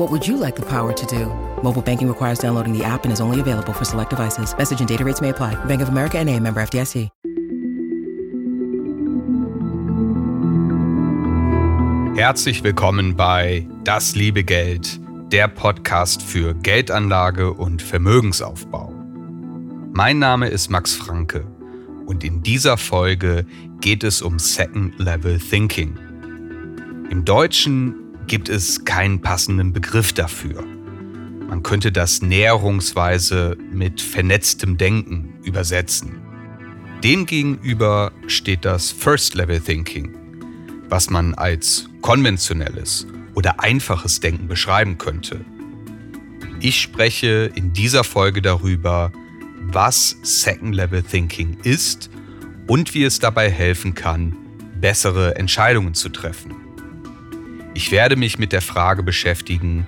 What would you like the power to do? Mobile banking requires downloading the app and is only available for select devices. Message and data rates may apply. Bank of America and a member FDIC. Herzlich willkommen bei Das liebe Geld, der Podcast für Geldanlage und Vermögensaufbau. Mein Name ist Max Franke und in dieser Folge geht es um Second Level Thinking. Im Deutschen gibt es keinen passenden Begriff dafür. Man könnte das näherungsweise mit vernetztem Denken übersetzen. Demgegenüber steht das First Level Thinking, was man als konventionelles oder einfaches Denken beschreiben könnte. Ich spreche in dieser Folge darüber, was Second Level Thinking ist und wie es dabei helfen kann, bessere Entscheidungen zu treffen. Ich werde mich mit der Frage beschäftigen,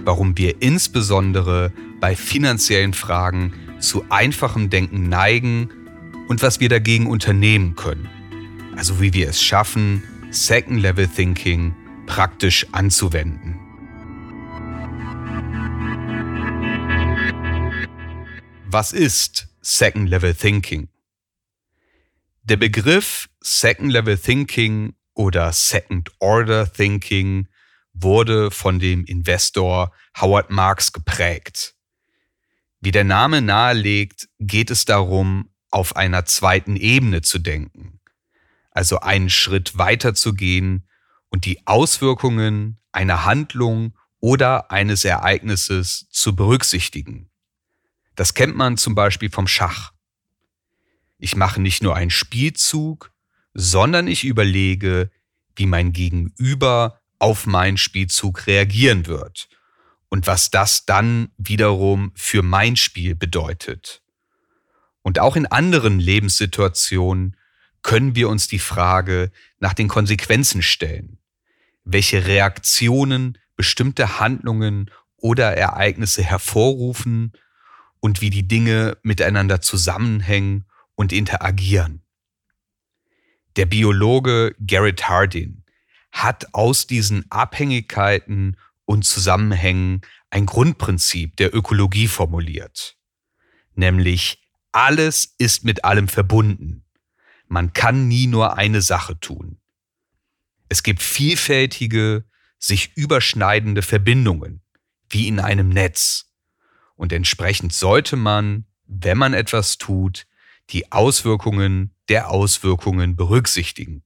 warum wir insbesondere bei finanziellen Fragen zu einfachem Denken neigen und was wir dagegen unternehmen können. Also wie wir es schaffen, Second Level Thinking praktisch anzuwenden. Was ist Second Level Thinking? Der Begriff Second Level Thinking oder Second Order Thinking wurde von dem Investor Howard Marks geprägt. Wie der Name nahelegt, geht es darum, auf einer zweiten Ebene zu denken also einen Schritt weiter zu gehen und die Auswirkungen einer Handlung oder eines Ereignisses zu berücksichtigen. Das kennt man zum Beispiel vom Schach. Ich mache nicht nur einen Spielzug, sondern ich überlege, wie mein Gegenüber auf meinen Spielzug reagieren wird und was das dann wiederum für mein Spiel bedeutet. Und auch in anderen Lebenssituationen können wir uns die Frage nach den Konsequenzen stellen. Welche Reaktionen bestimmte Handlungen oder Ereignisse hervorrufen und wie die Dinge miteinander zusammenhängen und interagieren. Der Biologe Garrett Hardin hat aus diesen Abhängigkeiten und Zusammenhängen ein Grundprinzip der Ökologie formuliert, nämlich alles ist mit allem verbunden. Man kann nie nur eine Sache tun. Es gibt vielfältige, sich überschneidende Verbindungen, wie in einem Netz. Und entsprechend sollte man, wenn man etwas tut, die Auswirkungen der Auswirkungen berücksichtigen.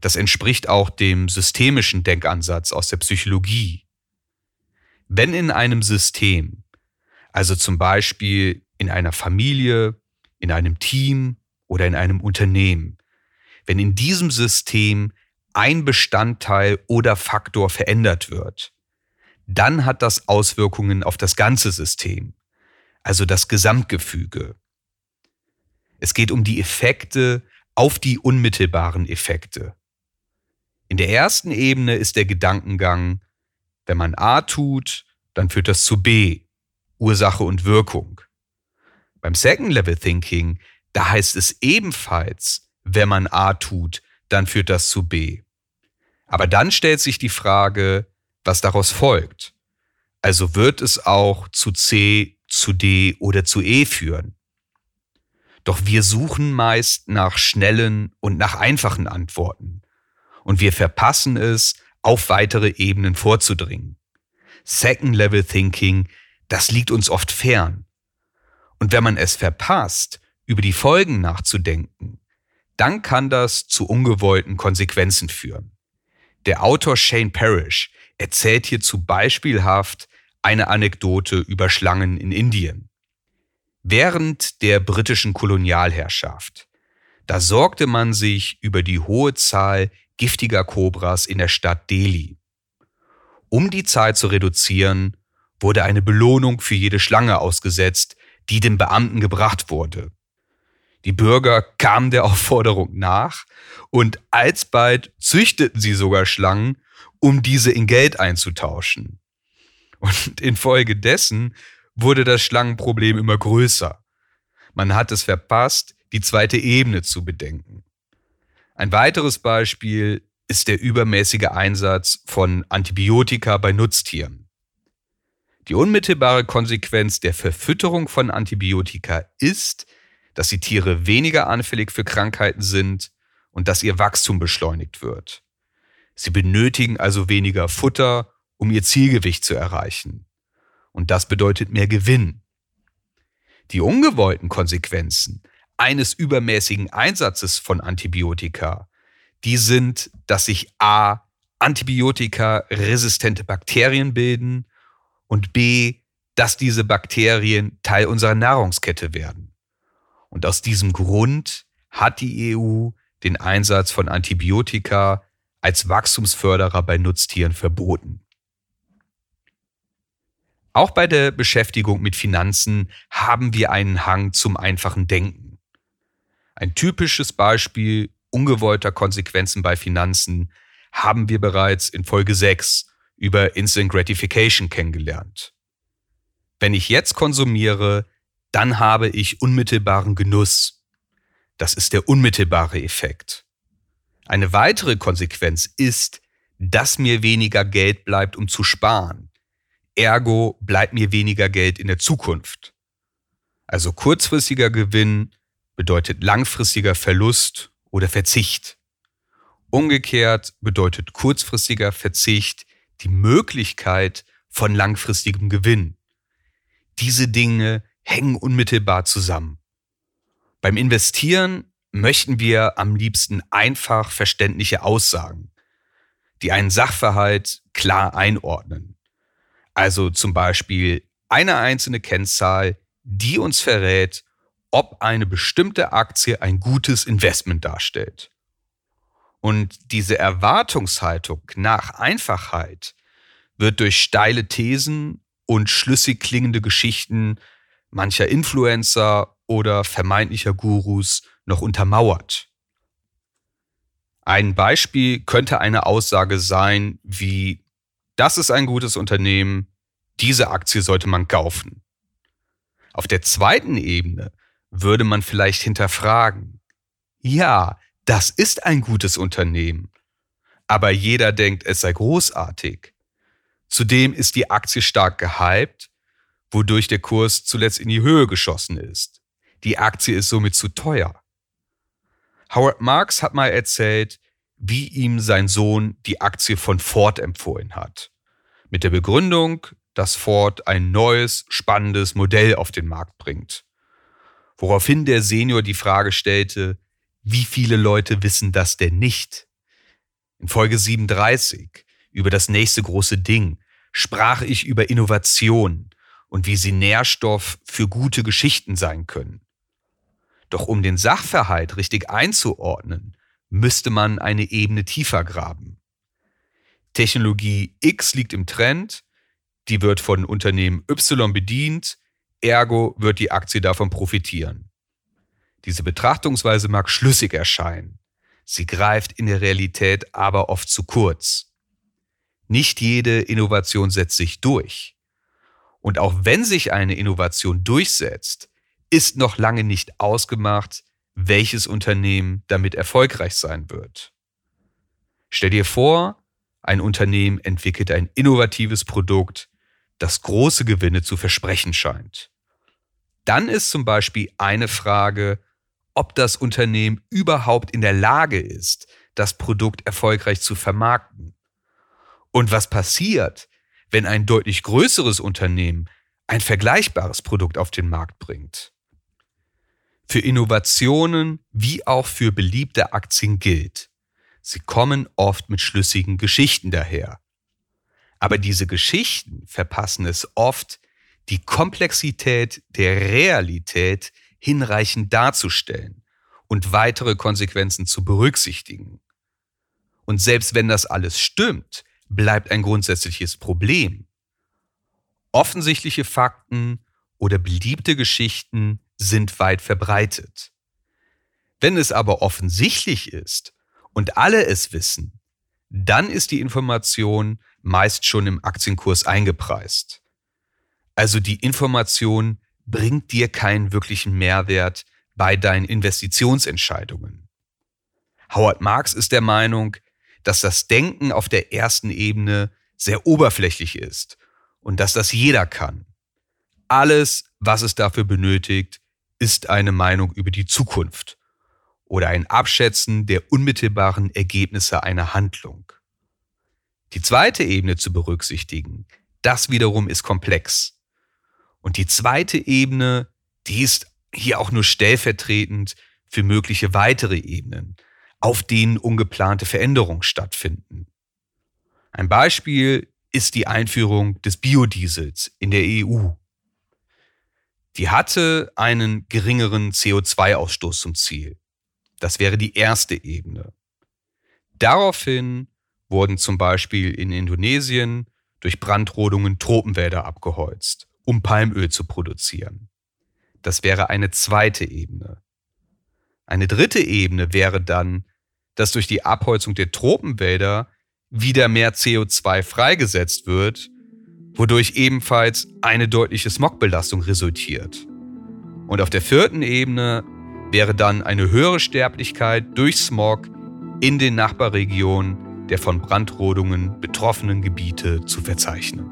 Das entspricht auch dem systemischen Denkansatz aus der Psychologie. Wenn in einem System, also zum Beispiel in einer Familie, in einem Team oder in einem Unternehmen, wenn in diesem System ein Bestandteil oder Faktor verändert wird, dann hat das Auswirkungen auf das ganze System, also das Gesamtgefüge. Es geht um die Effekte auf die unmittelbaren Effekte. In der ersten Ebene ist der Gedankengang, wenn man A tut, dann führt das zu B, Ursache und Wirkung. Beim Second Level Thinking da heißt es ebenfalls, wenn man A tut, dann führt das zu B. Aber dann stellt sich die Frage, was daraus folgt. Also wird es auch zu C, zu D oder zu E führen. Doch wir suchen meist nach schnellen und nach einfachen Antworten. Und wir verpassen es, auf weitere Ebenen vorzudringen. Second Level Thinking, das liegt uns oft fern. Und wenn man es verpasst, über die Folgen nachzudenken, dann kann das zu ungewollten Konsequenzen führen. Der Autor Shane Parrish erzählt hierzu beispielhaft eine Anekdote über Schlangen in Indien. Während der britischen Kolonialherrschaft, da sorgte man sich über die hohe Zahl giftiger Kobras in der Stadt Delhi. Um die Zahl zu reduzieren, wurde eine Belohnung für jede Schlange ausgesetzt, die dem Beamten gebracht wurde. Die Bürger kamen der Aufforderung nach und alsbald züchteten sie sogar Schlangen, um diese in Geld einzutauschen. Und infolgedessen wurde das Schlangenproblem immer größer. Man hat es verpasst, die zweite Ebene zu bedenken. Ein weiteres Beispiel ist der übermäßige Einsatz von Antibiotika bei Nutztieren. Die unmittelbare Konsequenz der Verfütterung von Antibiotika ist, dass die Tiere weniger anfällig für Krankheiten sind und dass ihr Wachstum beschleunigt wird. Sie benötigen also weniger Futter, um ihr Zielgewicht zu erreichen. Und das bedeutet mehr Gewinn. Die ungewollten Konsequenzen eines übermäßigen Einsatzes von Antibiotika, die sind, dass sich a. Antibiotika resistente Bakterien bilden und b. dass diese Bakterien Teil unserer Nahrungskette werden. Und aus diesem Grund hat die EU den Einsatz von Antibiotika als Wachstumsförderer bei Nutztieren verboten. Auch bei der Beschäftigung mit Finanzen haben wir einen Hang zum einfachen Denken. Ein typisches Beispiel ungewollter Konsequenzen bei Finanzen haben wir bereits in Folge 6 über Instant Gratification kennengelernt. Wenn ich jetzt konsumiere, dann habe ich unmittelbaren Genuss. Das ist der unmittelbare Effekt. Eine weitere Konsequenz ist, dass mir weniger Geld bleibt, um zu sparen. Ergo bleibt mir weniger Geld in der Zukunft. Also kurzfristiger Gewinn bedeutet langfristiger Verlust oder Verzicht. Umgekehrt bedeutet kurzfristiger Verzicht die Möglichkeit von langfristigem Gewinn. Diese Dinge hängen unmittelbar zusammen. Beim Investieren möchten wir am liebsten einfach verständliche Aussagen, die einen Sachverhalt klar einordnen. Also zum Beispiel eine einzelne Kennzahl, die uns verrät, ob eine bestimmte Aktie ein gutes Investment darstellt. Und diese Erwartungshaltung nach Einfachheit wird durch steile Thesen und schlüssig klingende Geschichten mancher Influencer oder vermeintlicher Gurus noch untermauert. Ein Beispiel könnte eine Aussage sein wie, das ist ein gutes Unternehmen, diese Aktie sollte man kaufen. Auf der zweiten Ebene würde man vielleicht hinterfragen, ja, das ist ein gutes Unternehmen, aber jeder denkt, es sei großartig. Zudem ist die Aktie stark gehypt, wodurch der Kurs zuletzt in die Höhe geschossen ist. Die Aktie ist somit zu teuer. Howard Marks hat mal erzählt, wie ihm sein Sohn die Aktie von Ford empfohlen hat. Mit der Begründung, dass Ford ein neues, spannendes Modell auf den Markt bringt. Woraufhin der Senior die Frage stellte, wie viele Leute wissen das denn nicht? In Folge 37 über das nächste große Ding sprach ich über Innovation und wie sie Nährstoff für gute Geschichten sein können. Doch um den Sachverhalt richtig einzuordnen, müsste man eine Ebene tiefer graben. Technologie X liegt im Trend, die wird von Unternehmen Y bedient, ergo wird die Aktie davon profitieren. Diese Betrachtungsweise mag schlüssig erscheinen, sie greift in der Realität aber oft zu kurz. Nicht jede Innovation setzt sich durch. Und auch wenn sich eine Innovation durchsetzt, ist noch lange nicht ausgemacht, welches Unternehmen damit erfolgreich sein wird. Stell dir vor, ein Unternehmen entwickelt ein innovatives Produkt, das große Gewinne zu versprechen scheint. Dann ist zum Beispiel eine Frage, ob das Unternehmen überhaupt in der Lage ist, das Produkt erfolgreich zu vermarkten. Und was passiert, wenn ein deutlich größeres Unternehmen ein vergleichbares Produkt auf den Markt bringt? für Innovationen wie auch für beliebte Aktien gilt. Sie kommen oft mit schlüssigen Geschichten daher. Aber diese Geschichten verpassen es oft, die Komplexität der Realität hinreichend darzustellen und weitere Konsequenzen zu berücksichtigen. Und selbst wenn das alles stimmt, bleibt ein grundsätzliches Problem. Offensichtliche Fakten oder beliebte Geschichten sind weit verbreitet. Wenn es aber offensichtlich ist und alle es wissen, dann ist die Information meist schon im Aktienkurs eingepreist. Also die Information bringt dir keinen wirklichen Mehrwert bei deinen Investitionsentscheidungen. Howard Marks ist der Meinung, dass das Denken auf der ersten Ebene sehr oberflächlich ist und dass das jeder kann. Alles, was es dafür benötigt, ist eine Meinung über die Zukunft oder ein Abschätzen der unmittelbaren Ergebnisse einer Handlung. Die zweite Ebene zu berücksichtigen, das wiederum ist komplex. Und die zweite Ebene, die ist hier auch nur stellvertretend für mögliche weitere Ebenen, auf denen ungeplante Veränderungen stattfinden. Ein Beispiel ist die Einführung des Biodiesels in der EU. Die hatte einen geringeren CO2-Ausstoß zum Ziel. Das wäre die erste Ebene. Daraufhin wurden zum Beispiel in Indonesien durch Brandrodungen Tropenwälder abgeholzt, um Palmöl zu produzieren. Das wäre eine zweite Ebene. Eine dritte Ebene wäre dann, dass durch die Abholzung der Tropenwälder wieder mehr CO2 freigesetzt wird, wodurch ebenfalls eine deutliche Smogbelastung resultiert. Und auf der vierten Ebene wäre dann eine höhere Sterblichkeit durch Smog in den Nachbarregionen der von Brandrodungen betroffenen Gebiete zu verzeichnen.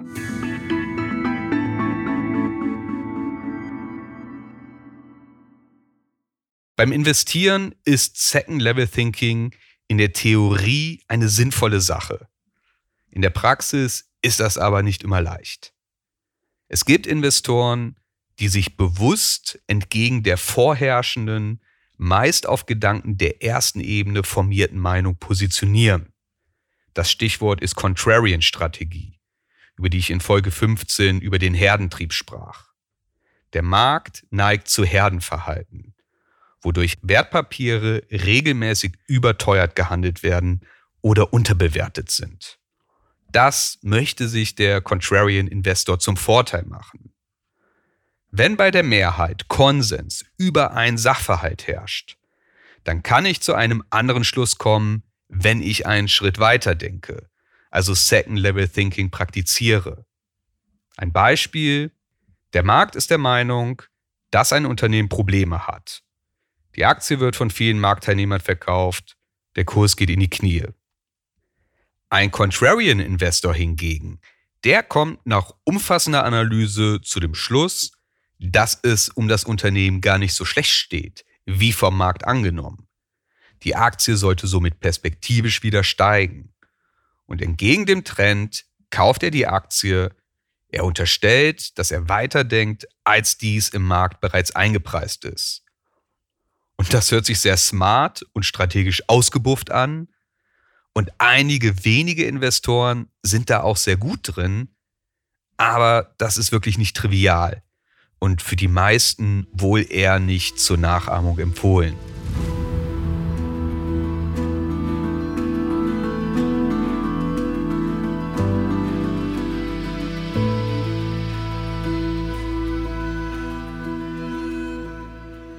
Beim Investieren ist Second Level Thinking in der Theorie eine sinnvolle Sache. In der Praxis ist das aber nicht immer leicht. Es gibt Investoren, die sich bewusst entgegen der vorherrschenden, meist auf Gedanken der ersten Ebene formierten Meinung positionieren. Das Stichwort ist Contrarian-Strategie, über die ich in Folge 15 über den Herdentrieb sprach. Der Markt neigt zu Herdenverhalten wodurch Wertpapiere regelmäßig überteuert gehandelt werden oder unterbewertet sind. Das möchte sich der Contrarian Investor zum Vorteil machen. Wenn bei der Mehrheit Konsens über ein Sachverhalt herrscht, dann kann ich zu einem anderen Schluss kommen, wenn ich einen Schritt weiter denke, also Second Level Thinking praktiziere. Ein Beispiel, der Markt ist der Meinung, dass ein Unternehmen Probleme hat. Die Aktie wird von vielen Marktteilnehmern verkauft, der Kurs geht in die Knie. Ein Contrarian Investor hingegen, der kommt nach umfassender Analyse zu dem Schluss, dass es um das Unternehmen gar nicht so schlecht steht, wie vom Markt angenommen. Die Aktie sollte somit perspektivisch wieder steigen. Und entgegen dem Trend kauft er die Aktie, er unterstellt, dass er weiterdenkt, als dies im Markt bereits eingepreist ist. Und das hört sich sehr smart und strategisch ausgebufft an. Und einige wenige Investoren sind da auch sehr gut drin. Aber das ist wirklich nicht trivial und für die meisten wohl eher nicht zur Nachahmung empfohlen.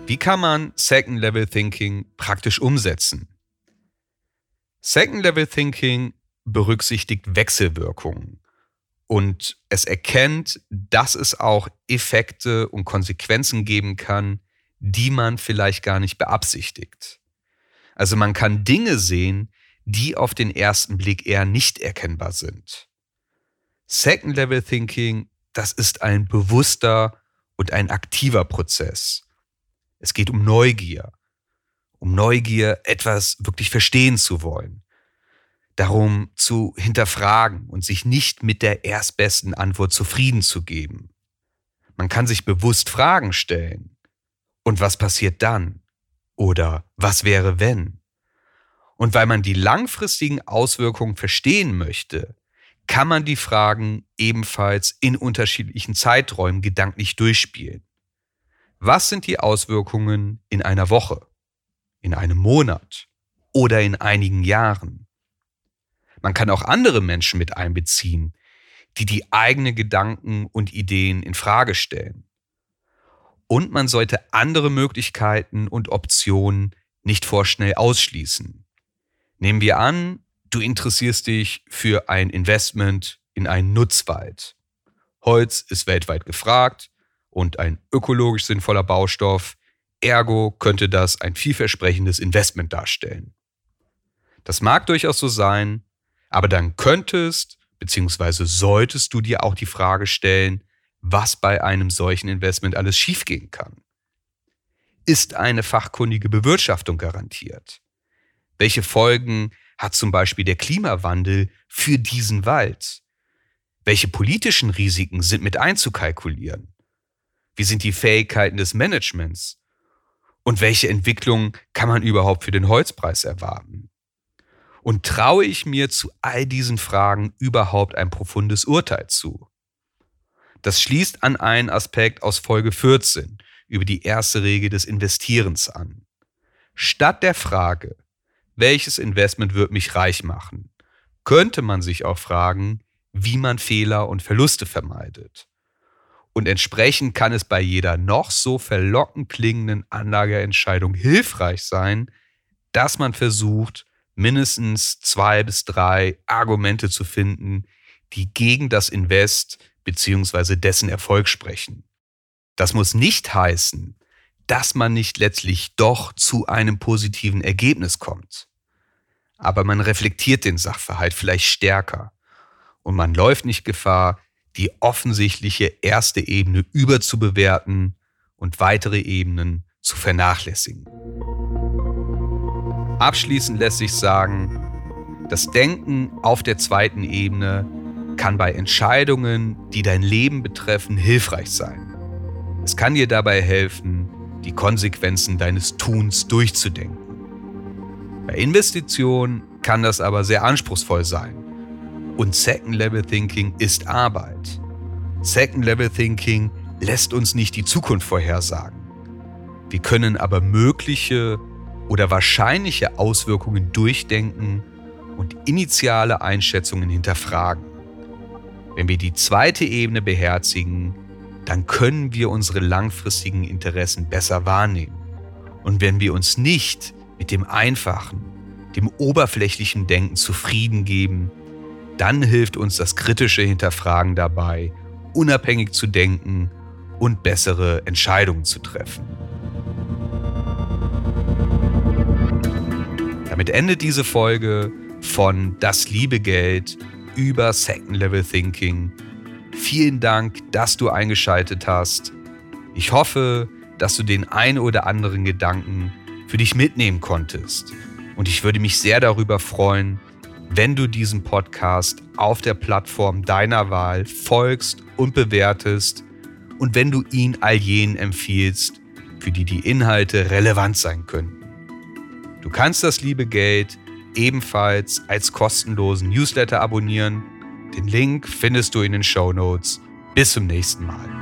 Wie kann man Second Level Thinking praktisch umsetzen? Second Level Thinking berücksichtigt Wechselwirkungen und es erkennt, dass es auch Effekte und Konsequenzen geben kann, die man vielleicht gar nicht beabsichtigt. Also man kann Dinge sehen, die auf den ersten Blick eher nicht erkennbar sind. Second Level Thinking, das ist ein bewusster und ein aktiver Prozess. Es geht um Neugier. Um Neugier, etwas wirklich verstehen zu wollen. Darum zu hinterfragen und sich nicht mit der erstbesten Antwort zufrieden zu geben. Man kann sich bewusst Fragen stellen Und was passiert dann? Oder was wäre wenn? Und weil man die langfristigen Auswirkungen verstehen möchte, kann man die Fragen ebenfalls in unterschiedlichen Zeiträumen gedanklich durchspielen. Was sind die Auswirkungen in einer Woche, in einem Monat oder in einigen Jahren? Man kann auch andere Menschen mit einbeziehen, die die eigenen Gedanken und Ideen in Frage stellen. Und man sollte andere Möglichkeiten und Optionen nicht vorschnell ausschließen. Nehmen wir an, du interessierst dich für ein Investment in einen Nutzwald. Holz ist weltweit gefragt und ein ökologisch sinnvoller Baustoff, ergo könnte das ein vielversprechendes Investment darstellen. Das mag durchaus so sein, aber dann könntest bzw. solltest du dir auch die Frage stellen, was bei einem solchen Investment alles schiefgehen kann. Ist eine fachkundige Bewirtschaftung garantiert? Welche Folgen hat zum Beispiel der Klimawandel für diesen Wald? Welche politischen Risiken sind mit einzukalkulieren? Wie sind die Fähigkeiten des Managements? Und welche Entwicklungen kann man überhaupt für den Holzpreis erwarten? Und traue ich mir zu all diesen Fragen überhaupt ein profundes Urteil zu? Das schließt an einen Aspekt aus Folge 14 über die erste Regel des Investierens an. Statt der Frage, welches Investment wird mich reich machen, könnte man sich auch fragen, wie man Fehler und Verluste vermeidet. Und entsprechend kann es bei jeder noch so verlockend klingenden Anlageentscheidung hilfreich sein, dass man versucht, mindestens zwei bis drei Argumente zu finden, die gegen das Invest bzw. dessen Erfolg sprechen. Das muss nicht heißen, dass man nicht letztlich doch zu einem positiven Ergebnis kommt. Aber man reflektiert den Sachverhalt vielleicht stärker und man läuft nicht Gefahr, die offensichtliche erste Ebene überzubewerten und weitere Ebenen zu vernachlässigen. Abschließend lässt sich sagen, das Denken auf der zweiten Ebene kann bei Entscheidungen, die dein Leben betreffen, hilfreich sein. Es kann dir dabei helfen, die Konsequenzen deines Tuns durchzudenken. Bei Investitionen kann das aber sehr anspruchsvoll sein. Und Second Level Thinking ist Arbeit. Second Level Thinking lässt uns nicht die Zukunft vorhersagen. Wir können aber mögliche oder wahrscheinliche Auswirkungen durchdenken und initiale Einschätzungen hinterfragen. Wenn wir die zweite Ebene beherzigen, dann können wir unsere langfristigen Interessen besser wahrnehmen. Und wenn wir uns nicht mit dem einfachen, dem oberflächlichen Denken zufrieden geben, dann hilft uns das kritische Hinterfragen dabei, unabhängig zu denken und bessere Entscheidungen zu treffen. Damit endet diese Folge von Das liebe Geld über Second Level Thinking. Vielen Dank, dass du eingeschaltet hast. Ich hoffe, dass du den ein oder anderen Gedanken für dich mitnehmen konntest. Und ich würde mich sehr darüber freuen, wenn du diesem Podcast auf der Plattform deiner Wahl folgst und bewertest und wenn du ihn all jenen empfiehlst, für die die Inhalte relevant sein könnten. Du kannst das liebe Geld ebenfalls als kostenlosen Newsletter abonnieren. Den Link findest du in den Show Notes. Bis zum nächsten Mal.